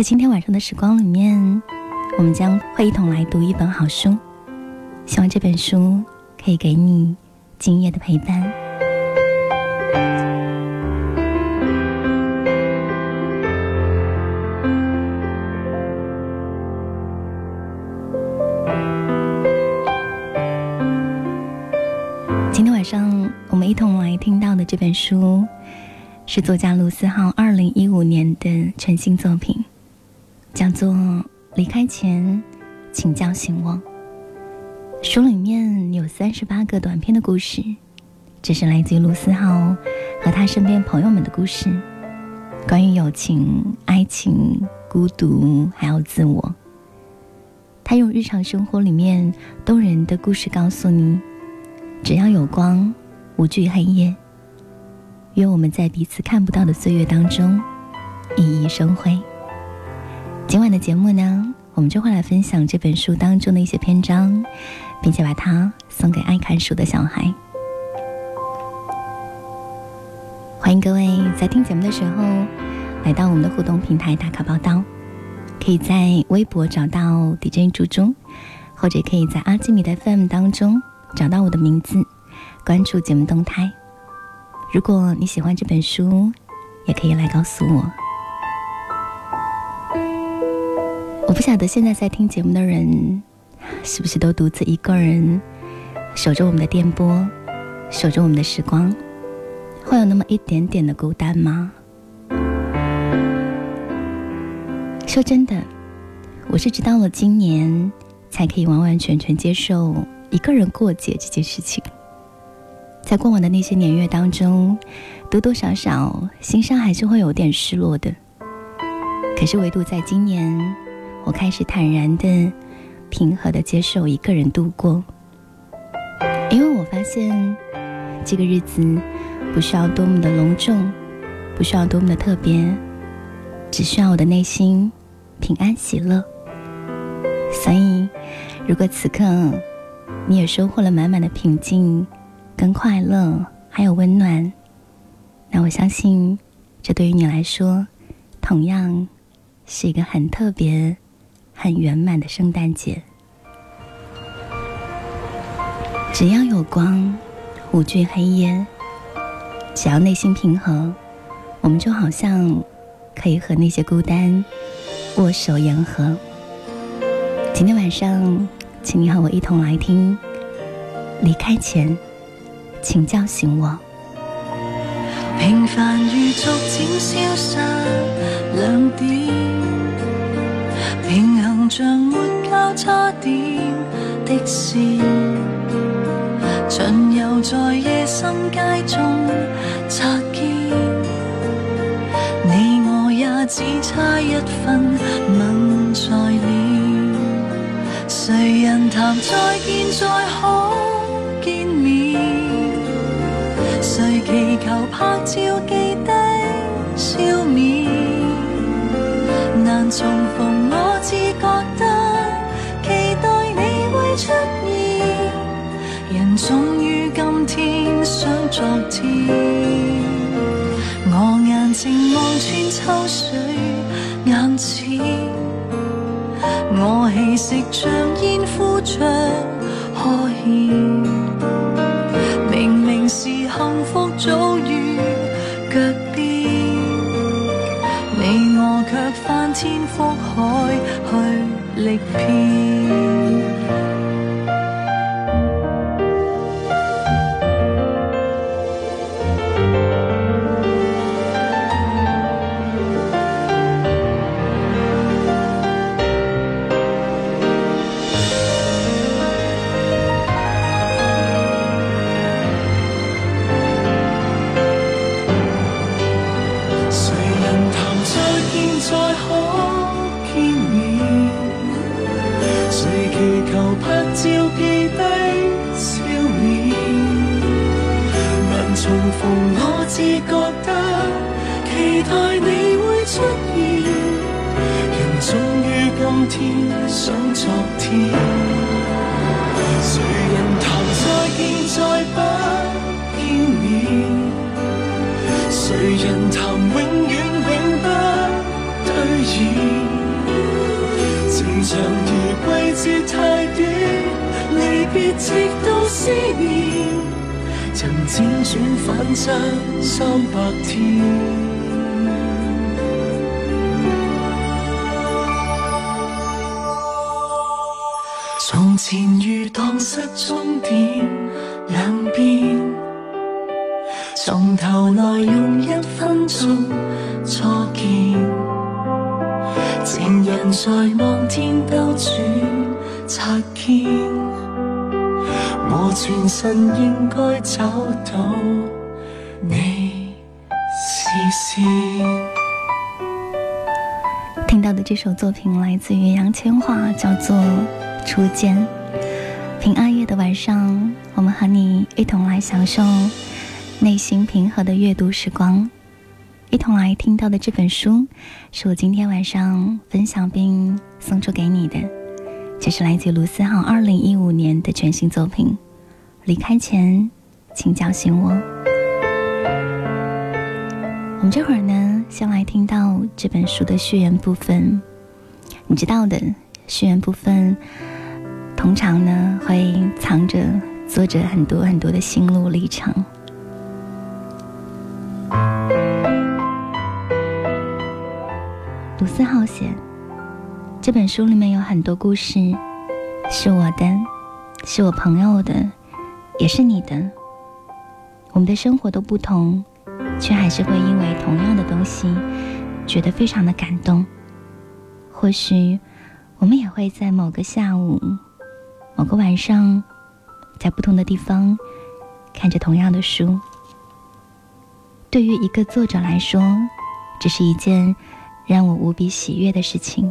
在今天晚上的时光里面，我们将会一同来读一本好书，希望这本书可以给你今夜的陪伴。今天晚上我们一同来听到的这本书，是作家卢思浩二零一五年的全新作品。叫做离开前，请叫醒我。书里面有三十八个短篇的故事，这是来自于卢思浩和他身边朋友们的故事，关于友情、爱情、孤独，还有自我。他用日常生活里面动人的故事告诉你：只要有光，无惧黑夜。愿我们在彼此看不到的岁月当中，熠熠生辉。今晚的节目呢，我们就会来分享这本书当中的一些篇章，并且把它送给爱看书的小孩。欢迎各位在听节目的时候来到我们的互动平台打卡报道，可以在微博找到 DJ 猪猪，或者可以在阿基米的 FM 当中找到我的名字，关注节目动态。如果你喜欢这本书，也可以来告诉我。我不晓得现在在听节目的人，是不是都独自一个人守着我们的电波，守着我们的时光，会有那么一点点的孤单吗？说真的，我是直到了今年，才可以完完全全接受一个人过节这件事情。在过往的那些年月当中，多多少少心上还是会有点失落的。可是唯独在今年。我开始坦然的、平和的接受一个人度过，因为我发现这个日子不需要多么的隆重，不需要多么的特别，只需要我的内心平安喜乐。所以，如果此刻你也收获了满满的平静、跟快乐，还有温暖，那我相信，这对于你来说，同样是一个很特别。很圆满的圣诞节，只要有光，无惧黑夜。只要内心平和，我们就好像可以和那些孤单握手言和。今天晚上，请你和我一同来听。离开前，请叫醒我。平凡如逐渐消失两点。像没交叉点的线，巡游在夜深街中擦肩，你我也只差一分吻在脸。谁人谈再见再可见面？谁祈求拍照记得昨天。我眼睛望穿秋水眼前，我气息像烟枯着可现。明明是幸福早于脚边，你我。却翻天覆海去历遍。你觉得期待你会出现，人终于今天想昨天。谁人谈再见再不见面？谁人谈永远永不兑现？情长如季节太短，离别直到思念。辗转反侧三百天。从前如荡失终点两边，从头来用一分钟初见。情人在望天兜转擦肩，全身应该找到你视线。听到的这首作品来自于杨千嬅，叫做。初见，平安夜的晚上，我们和你一同来享受内心平和的阅读时光。一同来听到的这本书，是我今天晚上分享并送出给你的，这是来自卢思浩二零一五年的全新作品《离开前，请叫醒我》。我们这会儿呢，先来听到这本书的序言部分。你知道的，序言部分。通常呢，会藏着作者很多很多的心路历程。卢思浩写这本书里面有很多故事，是我的，是我朋友的，也是你的。我们的生活都不同，却还是会因为同样的东西，觉得非常的感动。或许，我们也会在某个下午。某个晚上，在不同的地方看着同样的书，对于一个作者来说，这是一件让我无比喜悦的事情。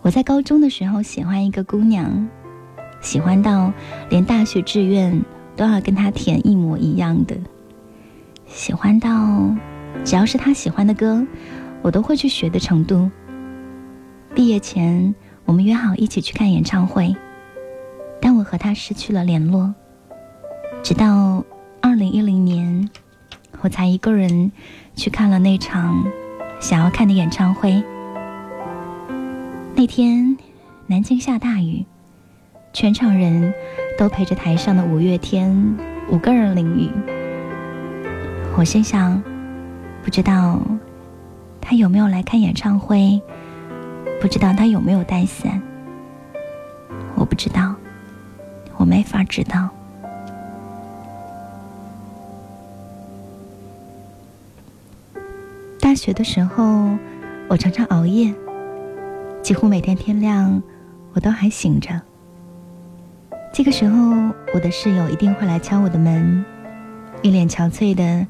我在高中的时候喜欢一个姑娘，喜欢到连大学志愿都要跟他填一模一样的，喜欢到只要是他喜欢的歌，我都会去学的程度。毕业前。我们约好一起去看演唱会，但我和他失去了联络。直到二零一零年，我才一个人去看了那场想要看的演唱会。那天，南京下大雨，全场人都陪着台上的五月天五个人淋雨。我心想，不知道他有没有来看演唱会。不知道他有没有带伞，我不知道，我没法知道。大学的时候，我常常熬夜，几乎每天天亮，我都还醒着。这个时候，我的室友一定会来敲我的门，一脸憔悴的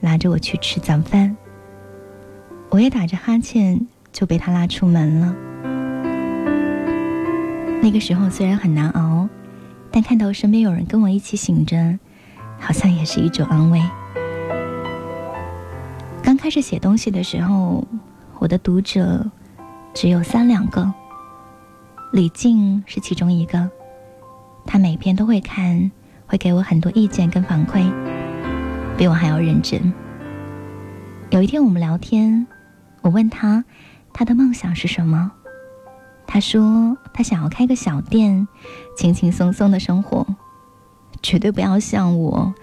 拉着我去吃早饭。我也打着哈欠。就被他拉出门了。那个时候虽然很难熬，但看到身边有人跟我一起醒着，好像也是一种安慰。刚开始写东西的时候，我的读者只有三两个，李静是其中一个，他每篇都会看，会给我很多意见跟反馈，比我还要认真。有一天我们聊天，我问他。他的梦想是什么？他说他想要开个小店，轻轻松松的生活，绝对不要像我，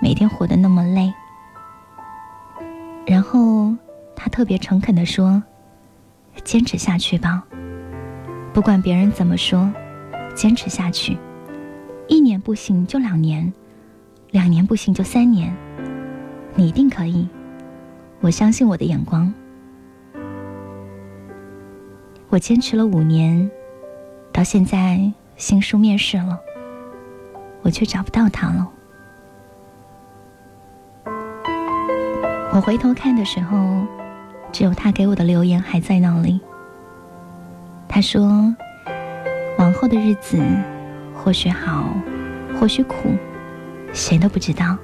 每天活得那么累。然后他特别诚恳的说：“坚持下去吧，不管别人怎么说，坚持下去。一年不行就两年，两年不行就三年，你一定可以。我相信我的眼光。”我坚持了五年，到现在新书面世了，我却找不到他了。我回头看的时候，只有他给我的留言还在那里。他说：“往后的日子或许好，或许苦，谁都不知道，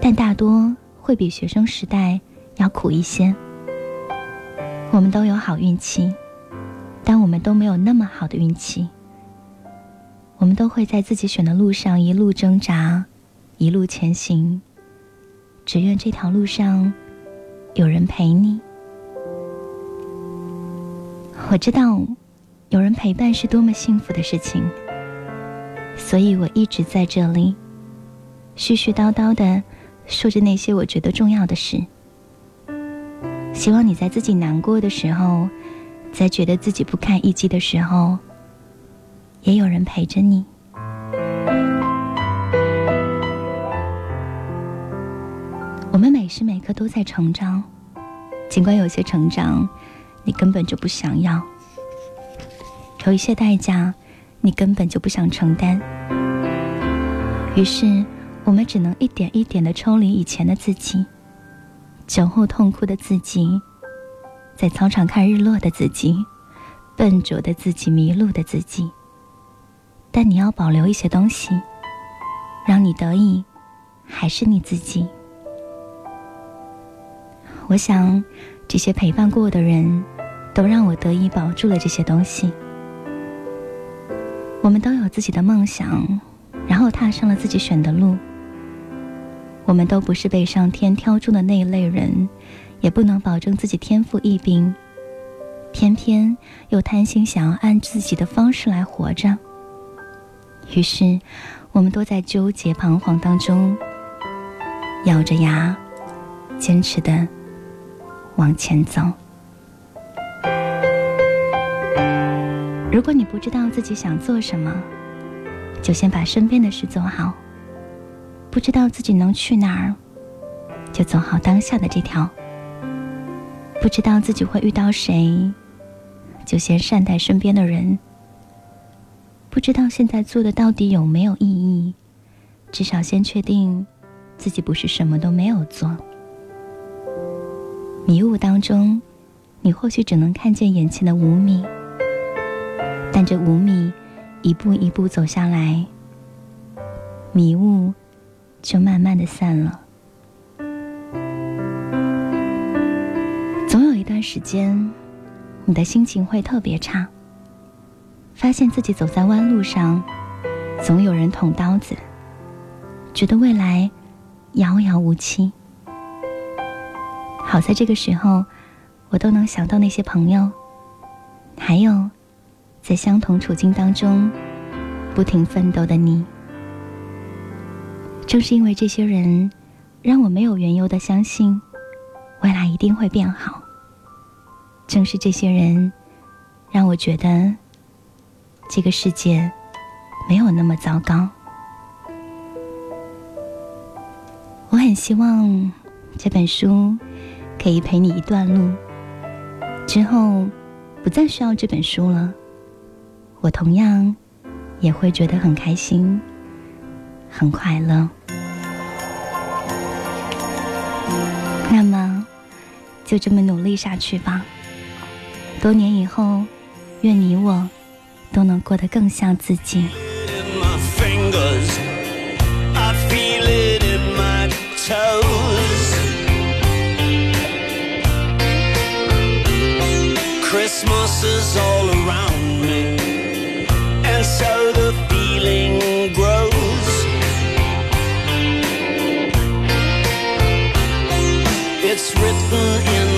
但大多会比学生时代要苦一些。”我们都有好运气，但我们都没有那么好的运气。我们都会在自己选的路上一路挣扎，一路前行。只愿这条路上有人陪你。我知道，有人陪伴是多么幸福的事情，所以我一直在这里，絮絮叨叨的说着那些我觉得重要的事。希望你在自己难过的时候，在觉得自己不堪一击的时候，也有人陪着你。我们每时每刻都在成长，尽管有些成长。你根本就不想要，有一些代价，你根本就不想承担。于是，我们只能一点一点的抽离以前的自己，酒后痛哭的自己，在操场看日落的自己，笨拙的自己，迷路的自己。但你要保留一些东西，让你得意，还是你自己。我想，这些陪伴过的人。都让我得以保住了这些东西。我们都有自己的梦想，然后踏上了自己选的路。我们都不是被上天挑中的那一类人，也不能保证自己天赋异禀，偏偏又贪心想要按自己的方式来活着。于是，我们都在纠结彷徨当中，咬着牙，坚持的往前走。如果你不知道自己想做什么，就先把身边的事做好；不知道自己能去哪儿，就走好当下的这条；不知道自己会遇到谁，就先善待身边的人；不知道现在做的到底有没有意义，至少先确定自己不是什么都没有做。迷雾当中，你或许只能看见眼前的五米。但这五米，一步一步走下来，迷雾就慢慢的散了。总有一段时间，你的心情会特别差，发现自己走在弯路上，总有人捅刀子，觉得未来遥遥无期。好在这个时候，我都能想到那些朋友，还有。在相同处境当中，不停奋斗的你，正是因为这些人，让我没有缘由的相信，未来一定会变好。正是这些人，让我觉得，这个世界没有那么糟糕。我很希望这本书可以陪你一段路，之后不再需要这本书了。我同样也会觉得很开心，很快乐。那么，就这么努力下去吧。多年以后，愿你我都能过得更像自己。Christmas is all around written in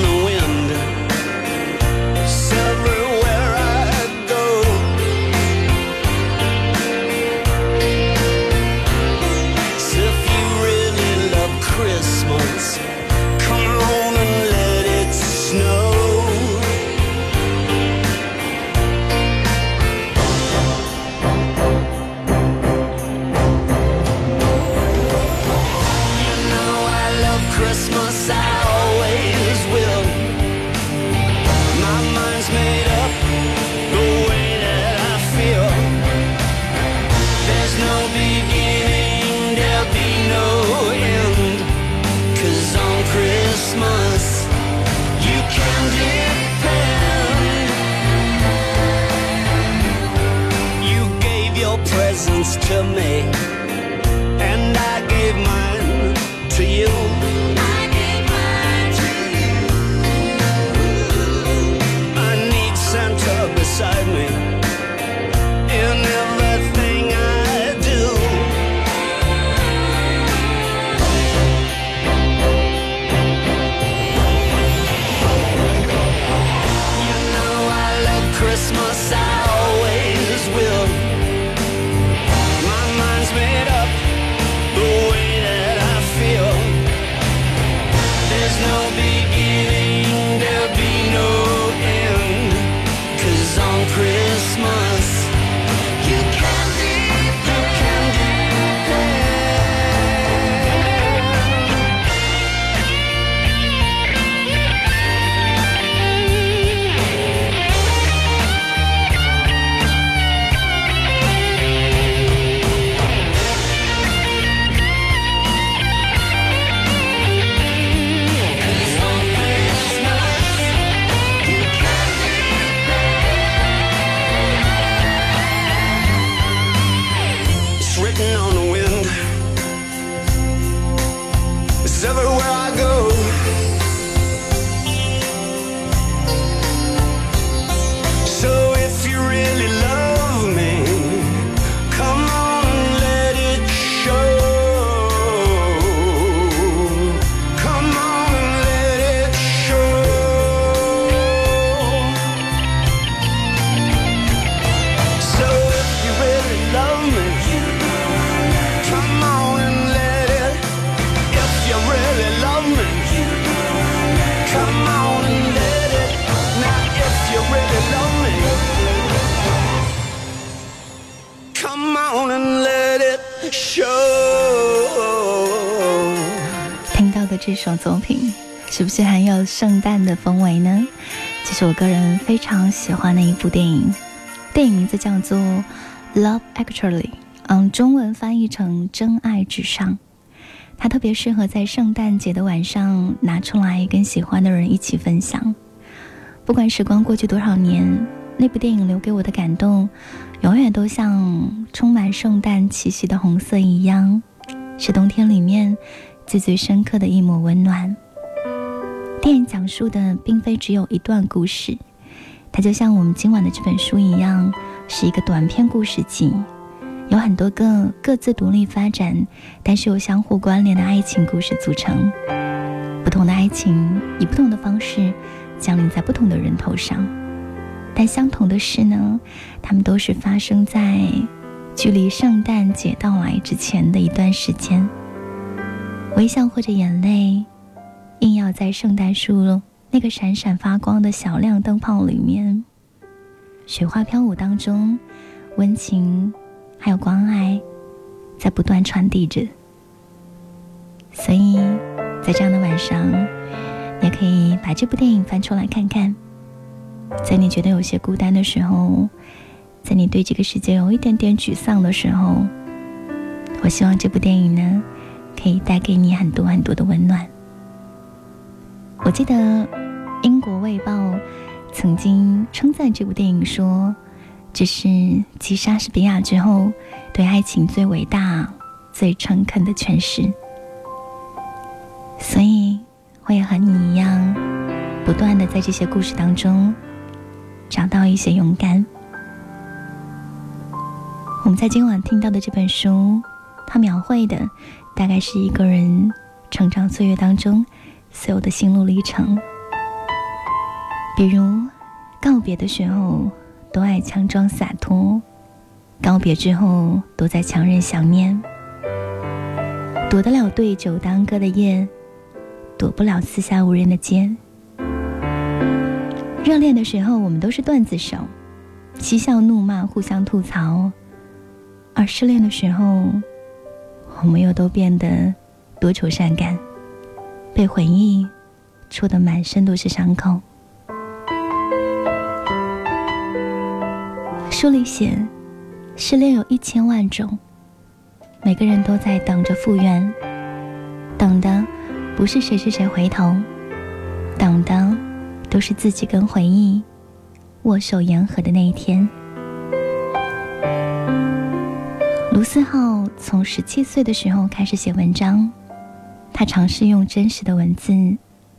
这首作品，是不是很有圣诞的氛围呢？这是我个人非常喜欢的一部电影，电影名字叫做《Love Actually》，嗯，中文翻译成《真爱至上》。它特别适合在圣诞节的晚上拿出来跟喜欢的人一起分享。不管时光过去多少年，那部电影留给我的感动，永远都像充满圣诞气息的红色一样，是冬天里面最最深刻的一抹温暖。电影讲述的并非只有一段故事，它就像我们今晚的这本书一样，是一个短篇故事集。有很多个各自独立发展，但是又相互关联的爱情故事组成。不同的爱情以不同的方式降临在不同的人头上，但相同的是呢，他们都是发生在距离圣诞节到来之前的一段时间。微笑或者眼泪，硬要在圣诞树那个闪闪发光的小亮灯泡里面，雪花飘舞当中，温情。还有关爱，在不断传递着。所以，在这样的晚上，也可以把这部电影翻出来看看。在你觉得有些孤单的时候，在你对这个世界有一点点沮丧的时候，我希望这部电影呢，可以带给你很多很多的温暖。我记得英国卫报曾经称赞这部电影说。这是继莎士比亚之后对爱情最伟大、最诚恳的诠释，所以我也和你一样，不断的在这些故事当中找到一些勇敢。我们在今晚听到的这本书，它描绘的大概是一个人成长岁月当中所有的心路历程，比如告别的时候。都爱强装洒脱，告别之后都在强忍想念，躲得了对酒当歌的夜，躲不了四下无人的街。热恋的时候，我们都是段子手，嬉笑怒骂，互相吐槽；而失恋的时候，我们又都变得多愁善感，被回忆戳得满身都是伤口。书里写，失恋有一千万种，每个人都在等着复原，等的不是谁谁谁回头，等的都是自己跟回忆握手言和的那一天。卢思浩从十七岁的时候开始写文章，他尝试用真实的文字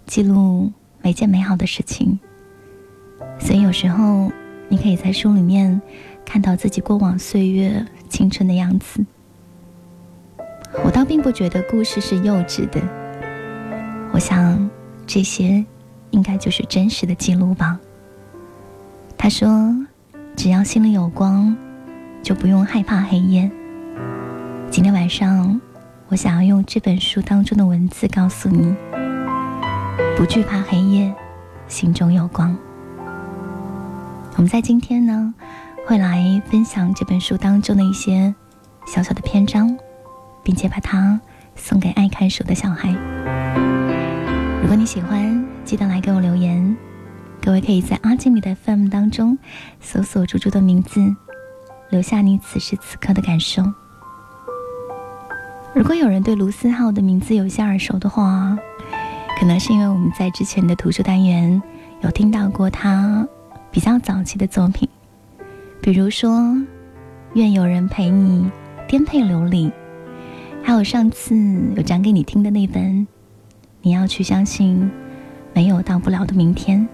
记录每件美好的事情，所以有时候。你可以在书里面看到自己过往岁月青春的样子。我倒并不觉得故事是幼稚的，我想这些应该就是真实的记录吧。他说：“只要心里有光，就不用害怕黑夜。”今天晚上，我想要用这本书当中的文字告诉你：不惧怕黑夜，心中有光。我们在今天呢，会来分享这本书当中的一些小小的篇章，并且把它送给爱看书的小孩。如果你喜欢，记得来给我留言。各位可以在阿基米的 FM 当中搜索猪猪的名字，留下你此时此刻的感受。如果有人对卢思浩的名字有些耳熟的话，可能是因为我们在之前的图书单元有听到过他。比较早期的作品，比如说《愿有人陪你颠沛流离》，还有上次有讲给你听的那本《你要去相信没有到不了的明天》。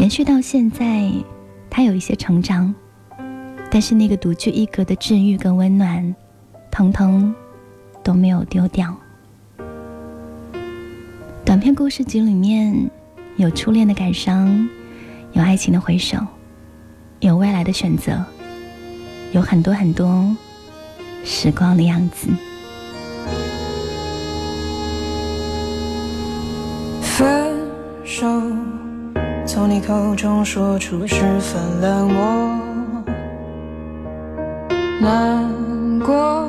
延续到现在，他有一些成长，但是那个独具一格的治愈跟温暖，通通都没有丢掉。短篇故事集里面有初恋的感伤。有爱情的回首，有未来的选择，有很多很多时光的样子。分手，从你口中说出十分冷漠，难过，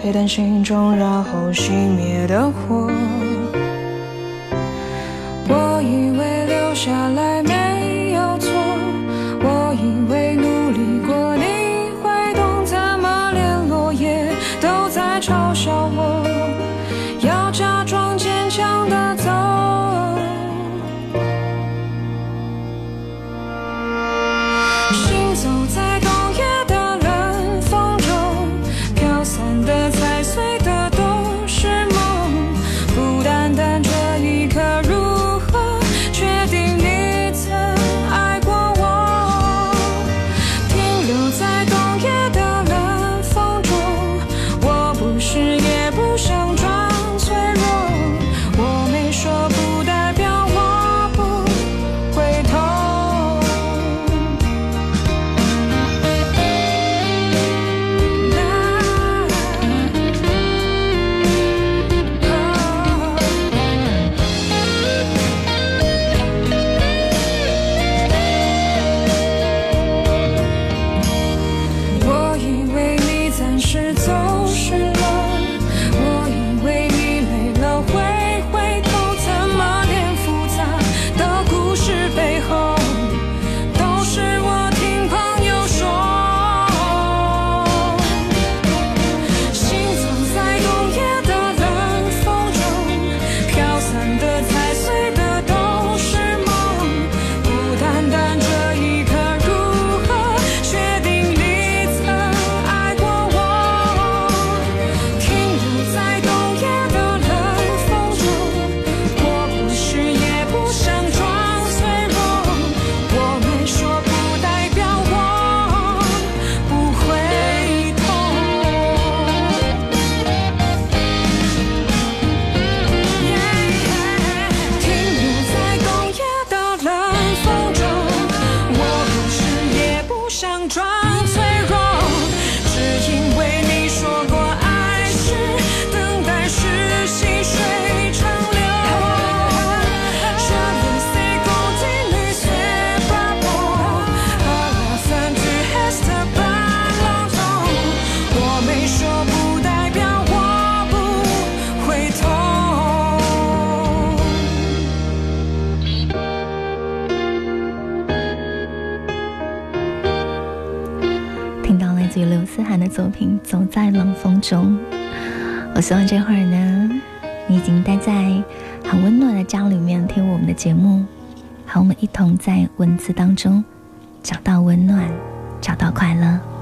沸腾心中然后熄灭的火。脆弱思涵的作品《走在冷风中》。我希望这会儿呢，你已经待在很温暖的家里面听我们的节目，和我们一同在文字当中找到温暖，找到快乐。